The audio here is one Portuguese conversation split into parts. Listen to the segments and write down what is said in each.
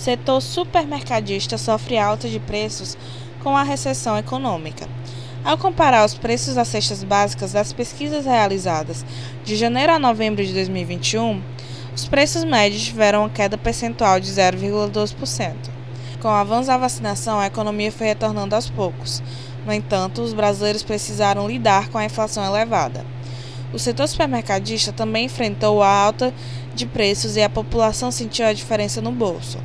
setor supermercadista sofre alta de preços com a recessão econômica. Ao comparar os preços das cestas básicas das pesquisas realizadas de janeiro a novembro de 2021, os preços médios tiveram uma queda percentual de 0,2%. Com o avanço da vacinação, a economia foi retornando aos poucos. No entanto, os brasileiros precisaram lidar com a inflação elevada. O setor supermercadista também enfrentou a alta de preços e a população sentiu a diferença no bolso.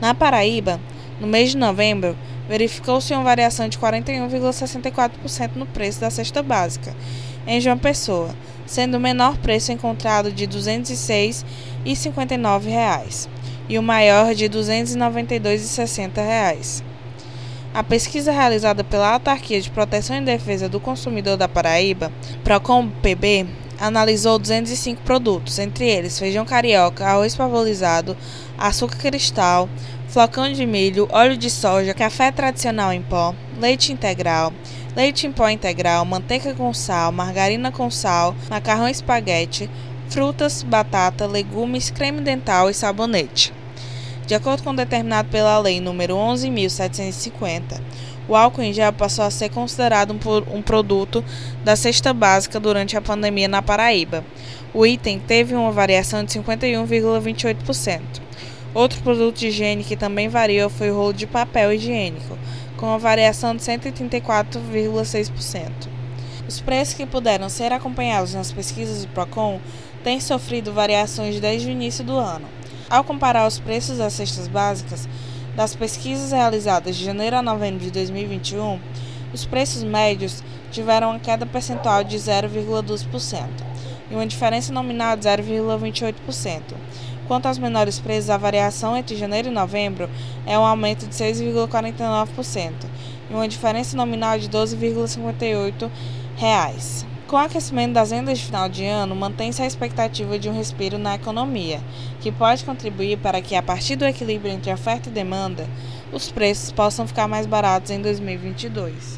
Na Paraíba, no mês de novembro, verificou-se uma variação de 41,64% no preço da cesta básica em João Pessoa, sendo o menor preço encontrado de R$ 206,59 e o maior de R$ 292,60. A pesquisa realizada pela Autarquia de Proteção e Defesa do Consumidor da Paraíba, Procon-PB, analisou 205 produtos, entre eles feijão carioca, arroz parbolizado, açúcar cristal, flocão de milho, óleo de soja, café tradicional em pó, leite integral, leite em pó integral, manteiga com sal, margarina com sal, macarrão espaguete, frutas, batata, legumes, creme dental e sabonete. De acordo com determinado pela Lei nº 11.750, o álcool em gel passou a ser considerado um, produto da cesta básica durante a pandemia na Paraíba. O item teve uma variação de 51,28%. Outro produto de higiene que também variou foi o rolo de papel higiênico, com uma variação de 134,6%. Os preços que puderam ser acompanhados nas pesquisas do Procon têm sofrido variações desde o início do ano. Ao comparar os preços das cestas básicas das pesquisas realizadas de janeiro a novembro de 2021, os preços médios tiveram uma queda percentual de 0,2% e uma diferença nominal de 0,28%. Quanto aos menores preços, a variação entre janeiro e novembro é um aumento de 6,49% e uma diferença nominal de 12,58 reais. Com o aquecimento das vendas de final de ano, mantém-se a expectativa de um respiro na economia, que pode contribuir para que, a partir do equilíbrio entre oferta e demanda, os preços possam ficar mais baratos em 2022.